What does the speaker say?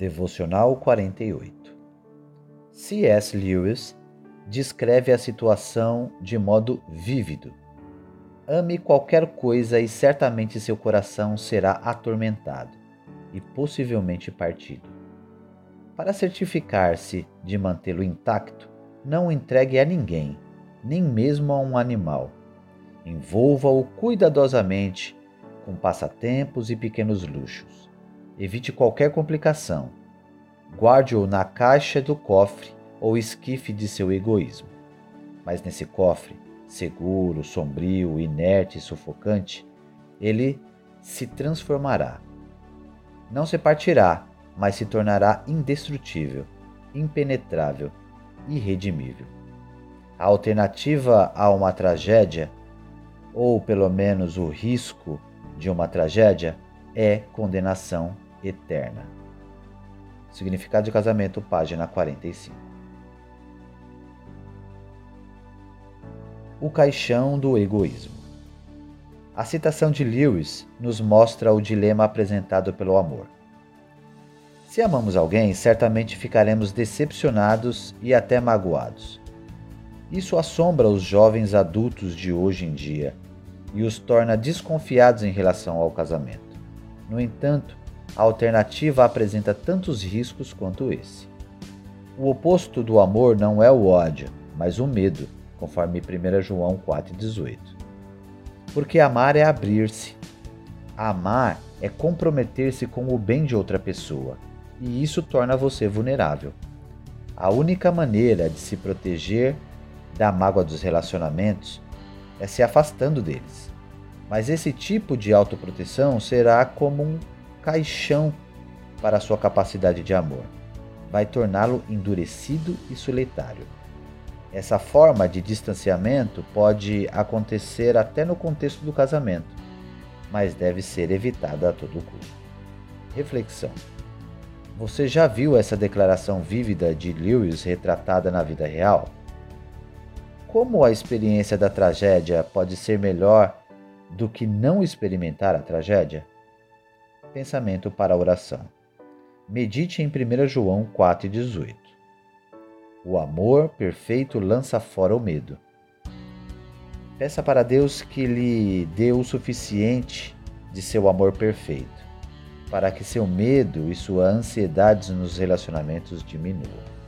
Devocional 48 C.S. Lewis descreve a situação de modo vívido. Ame qualquer coisa e certamente seu coração será atormentado e possivelmente partido. Para certificar-se de mantê-lo intacto, não o entregue a ninguém, nem mesmo a um animal. Envolva-o cuidadosamente com passatempos e pequenos luxos. Evite qualquer complicação. Guarde-o na caixa do cofre ou esquife de seu egoísmo. Mas nesse cofre, seguro, sombrio, inerte e sufocante, ele se transformará. Não se partirá, mas se tornará indestrutível, impenetrável, irredimível. A alternativa a uma tragédia, ou pelo menos o risco de uma tragédia, é condenação eterna. Significado de casamento, página 45. O caixão do egoísmo. A citação de Lewis nos mostra o dilema apresentado pelo amor. Se amamos alguém, certamente ficaremos decepcionados e até magoados. Isso assombra os jovens adultos de hoje em dia e os torna desconfiados em relação ao casamento. No entanto, a alternativa apresenta tantos riscos quanto esse. O oposto do amor não é o ódio, mas o medo, conforme 1 João 4,18. Porque amar é abrir-se. Amar é comprometer-se com o bem de outra pessoa, e isso torna você vulnerável. A única maneira de se proteger da mágoa dos relacionamentos é se afastando deles. Mas esse tipo de autoproteção será como um caixão para sua capacidade de amor. Vai torná-lo endurecido e solitário. Essa forma de distanciamento pode acontecer até no contexto do casamento, mas deve ser evitada a todo custo. Reflexão: Você já viu essa declaração vívida de Lewis retratada na vida real? Como a experiência da tragédia pode ser melhor do que não experimentar a tragédia? Pensamento para a oração. Medite em 1 João 4,18. O amor perfeito lança fora o medo. Peça para Deus que lhe dê o suficiente de seu amor perfeito, para que seu medo e sua ansiedade nos relacionamentos diminuam.